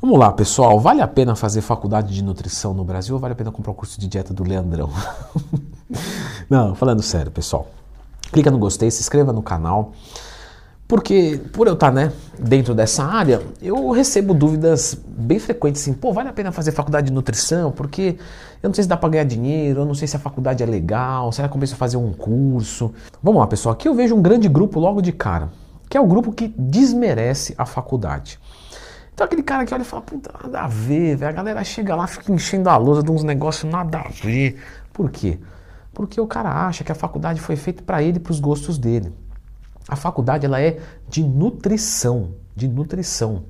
Vamos lá, pessoal. Vale a pena fazer faculdade de nutrição no Brasil ou vale a pena comprar o curso de dieta do Leandrão? Não, falando sério, pessoal. Clica no gostei, se inscreva no canal. Porque, por eu estar né, dentro dessa área, eu recebo dúvidas bem frequentes assim, pô, vale a pena fazer faculdade de nutrição? Porque eu não sei se dá para ganhar dinheiro, eu não sei se a faculdade é legal, será que compensa fazer um curso? Vamos lá, pessoal, aqui eu vejo um grande grupo logo de cara, que é o grupo que desmerece a faculdade. Então aquele cara que olha e fala, puta, nada a ver. A galera chega lá, fica enchendo a lousa de uns negócios nada a ver. Por quê? Porque o cara acha que a faculdade foi feita para ele para os gostos dele. A faculdade ela é de nutrição, de nutrição.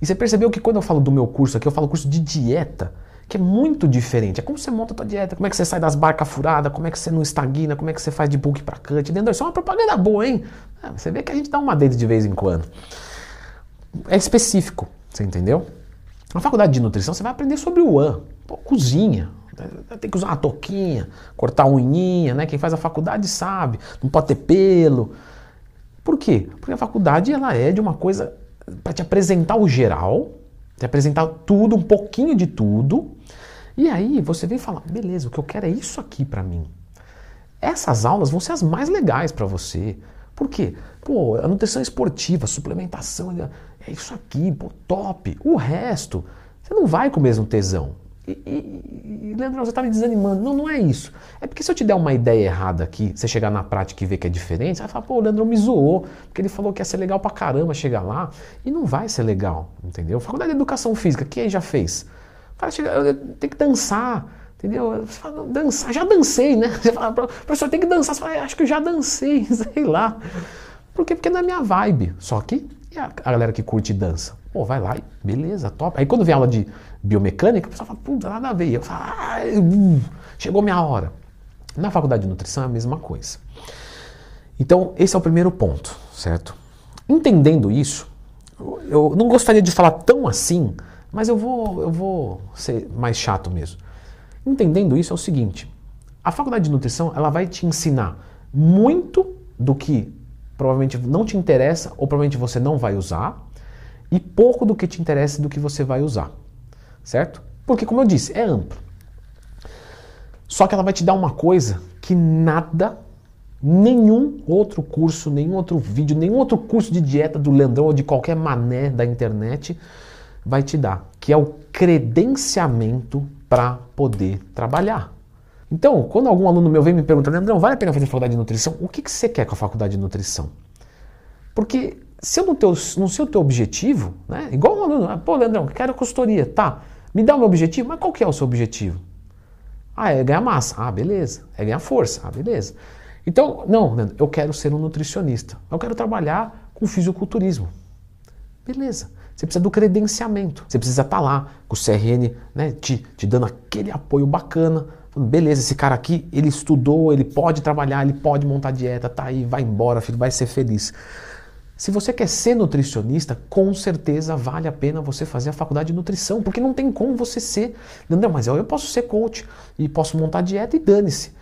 E você percebeu que quando eu falo do meu curso aqui, eu falo curso de dieta, que é muito diferente. É como você monta a tua dieta, como é que você sai das barcas furadas, como é que você não estagna, como é que você faz de bulk para cut. Entendeu? Isso é uma propaganda boa, hein? É, você vê que a gente dá uma dedo de vez em quando. É específico. Você entendeu? Na faculdade de nutrição você vai aprender sobre o an, Pô, cozinha. Tem que usar uma toquinha, cortar a unhinha, né? Quem faz a faculdade sabe. Não pode ter pelo. Por quê? Porque a faculdade ela é de uma coisa para te apresentar o geral, te apresentar tudo, um pouquinho de tudo. E aí você vem falar, beleza, o que eu quero é isso aqui para mim. Essas aulas vão ser as mais legais para você. Por quê? Pô, a nutrição esportiva, suplementação, é isso aqui, pô, top. O resto, você não vai com o mesmo tesão. E, e, e Leandro, você está me desanimando. Não, não é isso. É porque se eu te der uma ideia errada aqui, você chegar na prática e ver que é diferente, você vai falar, pô, o Leandro me zoou, porque ele falou que ia ser legal pra caramba chegar lá. E não vai ser legal, entendeu? Faculdade de Educação Física, quem já fez? Fala, chega, tem que dançar, entendeu? Você fala, dançar, já dancei, né? Você fala, professor, tem que dançar. Você fala, é, acho que eu já dancei, sei lá. Por quê? Porque não é minha vibe. Só que e a, galera que curte dança? Pô, vai lá e beleza, top. Aí quando vem aula de biomecânica, o pessoal fala, puta, nada a ver. Eu falo, ah, chegou minha hora. Na faculdade de nutrição é a mesma coisa. Então, esse é o primeiro ponto, certo? Entendendo isso, eu não gostaria de falar tão assim, mas eu vou, eu vou ser mais chato mesmo. Entendendo isso é o seguinte: a faculdade de nutrição ela vai te ensinar muito do que provavelmente não te interessa ou provavelmente você não vai usar, e pouco do que te interessa do que você vai usar, certo? Porque, como eu disse, é amplo. Só que ela vai te dar uma coisa que nada, nenhum outro curso, nenhum outro vídeo, nenhum outro curso de dieta do Leandrão ou de qualquer mané da internet vai te dar, que é o credenciamento para poder trabalhar. Então, quando algum aluno meu vem me perguntar, Leandrão, vale a pena fazer faculdade de nutrição? O que, que você quer com a faculdade de nutrição? Porque se eu não, teu, não sei o teu objetivo, né? igual um aluno, ah, pô, Leandrão, quero consultoria, tá, me dá o meu objetivo, mas qual que é o seu objetivo? Ah, é ganhar massa. Ah, beleza. É ganhar força. Ah, beleza. Então, não, eu quero ser um nutricionista. Eu quero trabalhar com fisiculturismo. Beleza. Você precisa do credenciamento. Você precisa estar tá lá com o CRN né, te, te dando aquele apoio bacana beleza, esse cara aqui, ele estudou, ele pode trabalhar, ele pode montar dieta, tá aí, vai embora, filho, vai ser feliz. Se você quer ser nutricionista, com certeza vale a pena você fazer a faculdade de nutrição, porque não tem como você ser. Não, mas eu posso ser coach e posso montar dieta e dane-se.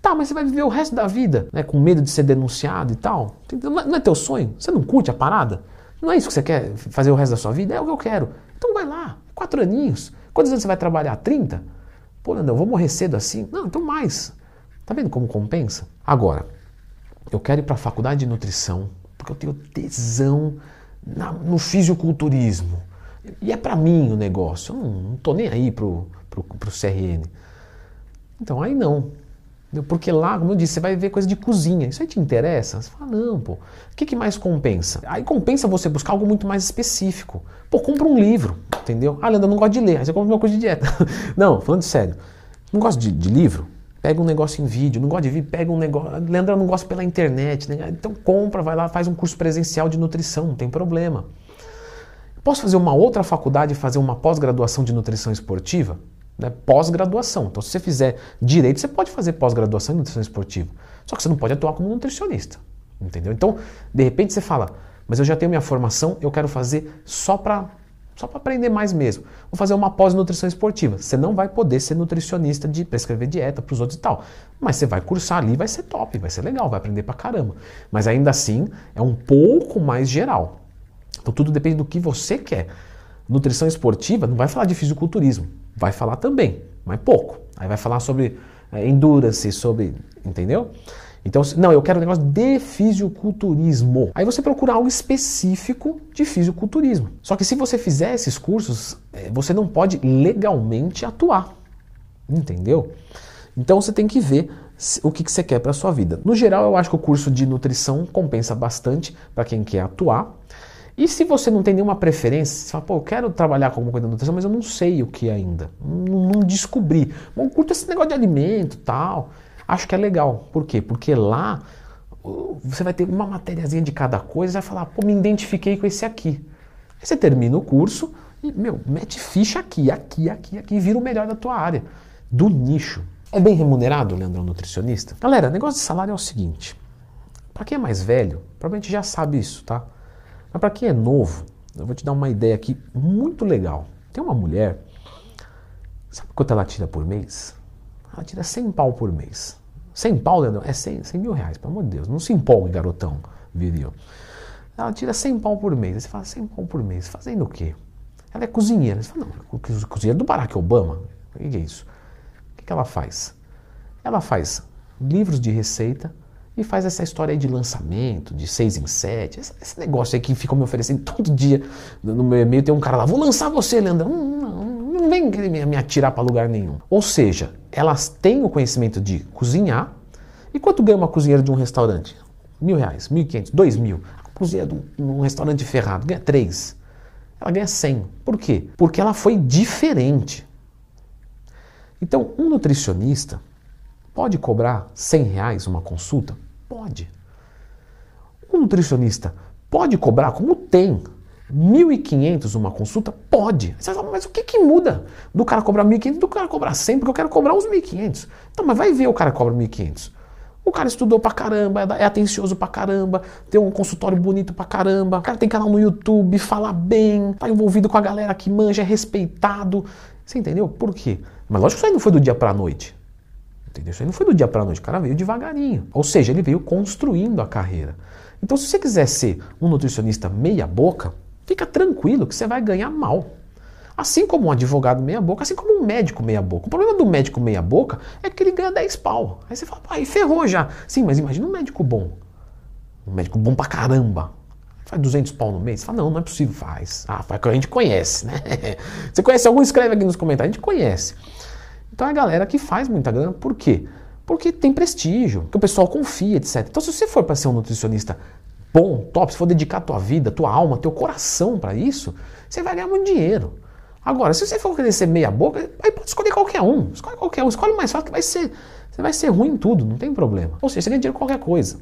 Tá, mas você vai viver o resto da vida, né, com medo de ser denunciado e tal. Não é teu sonho? Você não curte a parada? Não é isso que você quer fazer o resto da sua vida? É o que eu quero. Então vai lá, quatro aninhos. Quantos anos você vai trabalhar? 30? Pô, vou morrer cedo assim? Não, então mais. Tá vendo como compensa? Agora, eu quero ir para a faculdade de nutrição porque eu tenho tesão na, no fisiculturismo. E é para mim o negócio. Eu não, não tô nem aí pro, pro, pro CRN. Então aí não. Porque lá, como eu disse, você vai ver coisa de cozinha. Isso aí te interessa? Você fala, não, pô. O que, que mais compensa? Aí compensa você buscar algo muito mais específico. Pô, compra um livro, entendeu? Ah, Leandro, eu não gosto de ler. Aí você compra uma coisa de dieta. não, falando sério. Não gosta de, de, livro? Pega um negócio em vídeo. Não gosta de vídeo? Pega um negócio. Leandro, eu não gosto pela internet. Né? Então compra, vai lá, faz um curso presencial de nutrição. Não tem problema. Posso fazer uma outra faculdade e fazer uma pós-graduação de nutrição esportiva? né, pós-graduação. Então, se você fizer direito, você pode fazer pós-graduação em nutrição esportiva. Só que você não pode atuar como nutricionista. Entendeu? Então, de repente você fala, mas eu já tenho minha formação, eu quero fazer só para só para aprender mais mesmo. Vou fazer uma pós-nutrição esportiva. Você não vai poder ser nutricionista de prescrever dieta para os outros e tal. Mas você vai cursar ali, vai ser top, vai ser legal, vai aprender para caramba. Mas ainda assim, é um pouco mais geral. Então tudo depende do que você quer. Nutrição esportiva não vai falar de fisiculturismo, vai falar também, mas pouco. Aí vai falar sobre é, endurance, sobre. Entendeu? Então, não, eu quero um negócio de fisiculturismo. Aí você procura algo específico de fisiculturismo. Só que se você fizer esses cursos, é, você não pode legalmente atuar. Entendeu? Então você tem que ver o que, você quer para sua vida. No geral, eu acho que o curso de nutrição compensa bastante para quem quer atuar. E se você não tem nenhuma preferência, você fala, pô, eu quero trabalhar com alguma coisa de nutrição, mas eu não sei o que ainda. Não, não descobri. Bom, curto esse negócio de alimento tal. Acho que é legal. Por quê? Porque lá você vai ter uma matériazinha de cada coisa e vai falar, pô, me identifiquei com esse aqui. Aí você termina o curso e, meu, mete ficha aqui, aqui, aqui, aqui e vira o melhor da tua área, do nicho. É bem remunerado, Leandro, nutricionista? Galera, negócio de salário é o seguinte. Para quem é mais velho, provavelmente já sabe isso, tá? Mas para quem é novo, eu vou te dar uma ideia aqui muito legal. Tem uma mulher, sabe quanto ela tira por mês? Ela tira 100 pau por mês. 100 pau, Leandro, é 100, 100 mil reais, pelo amor de Deus. Não se empolgue, garotão viril. Ela tira 100 pau por mês. Aí você fala, 100 pau por mês, fazendo o quê? Ela é cozinheira. Você fala, não, cozinheira do Barack Obama. O que é isso? O que ela faz? Ela faz livros de receita, e faz essa história aí de lançamento, de seis em sete, esse negócio aí que ficam me oferecendo todo dia. No meu e-mail tem um cara lá, vou lançar você, Leandrão. Não, não, não vem me atirar para lugar nenhum. Ou seja, elas têm o conhecimento de cozinhar. E quanto ganha uma cozinheira de um restaurante? Mil reais, mil e quinhentos, dois mil. A cozinheira de um restaurante ferrado ganha três. Ela ganha cem. Por quê? Porque ela foi diferente. Então, um nutricionista pode cobrar cem reais uma consulta? Pode. O nutricionista pode cobrar, como tem, 1.500 uma consulta? Pode. Você fala, mas o que, que muda do cara cobrar 1.500 do cara cobrar 100? Porque eu quero cobrar os 1.500. Então, mas vai ver o cara cobra 1.500. O cara estudou pra caramba, é atencioso pra caramba, tem um consultório bonito pra caramba, o cara tem canal no YouTube, fala bem, tá envolvido com a galera que manja, é respeitado. Você entendeu? Por quê? Mas lógico que isso aí não foi do dia pra noite. Entendeu? Isso aí não foi do dia para a noite, o cara veio devagarinho. Ou seja, ele veio construindo a carreira. Então, se você quiser ser um nutricionista meia-boca, fica tranquilo que você vai ganhar mal. Assim como um advogado meia-boca, assim como um médico meia-boca. O problema do médico meia-boca é que ele ganha 10 pau. Aí você fala, aí ferrou já. Sim, mas imagina um médico bom. Um médico bom pra caramba. Faz 200 pau no mês? Você fala, não, não é possível. Faz. Ah, faz que a gente conhece, né? Você conhece algum? Escreve aqui nos comentários. A gente conhece. Então é a galera que faz muita grana, por quê? Porque tem prestígio, que o pessoal confia, etc. Então se você for para ser um nutricionista bom, top, se for dedicar tua vida, tua alma, teu coração para isso, você vai ganhar muito dinheiro. Agora, se você for querer ser meia boca, aí pode escolher qualquer um. Escolhe qualquer um, escolhe mais fácil que vai ser. Você vai ser ruim em tudo, não tem problema. Ou seja, você ganha dinheiro com qualquer coisa.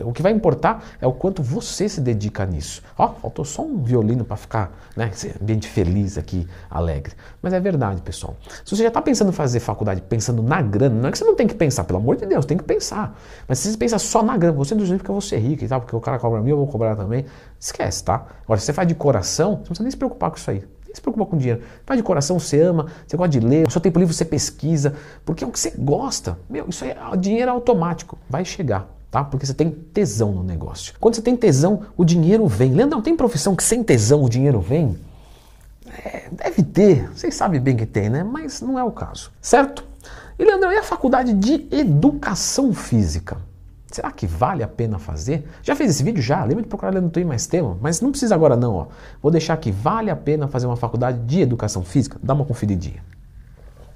O que vai importar é o quanto você se dedica nisso. Ó, faltou só um violino para ficar, né, esse ambiente feliz aqui, alegre. Mas é verdade, pessoal. Se você já está pensando em fazer faculdade, pensando na grana, não é que você não tem que pensar, pelo amor de Deus, tem que pensar. Mas se você pensa só na grana, você não diz porque você é rico e tal, porque o cara cobra mil, eu vou cobrar também, esquece, tá? Agora, se você faz de coração, você não precisa nem se preocupar com isso aí. Nem se preocupa com dinheiro. Faz de coração, você ama, você gosta de ler, o seu tempo livre você pesquisa, porque é o que você gosta. Meu, isso é dinheiro automático, vai chegar tá? Porque você tem tesão no negócio. Quando você tem tesão, o dinheiro vem. Leandro, tem profissão que sem tesão o dinheiro vem? É, deve ter, vocês sabem bem que tem, né? Mas não é o caso, certo? E Leandro, e a faculdade de educação física? Será que vale a pena fazer? Já fez esse vídeo? Já? Lembra de procurar no Tem Mais Tema? Mas não precisa agora não, ó. Vou deixar aqui, vale a pena fazer uma faculdade de educação física? Dá uma conferidinha.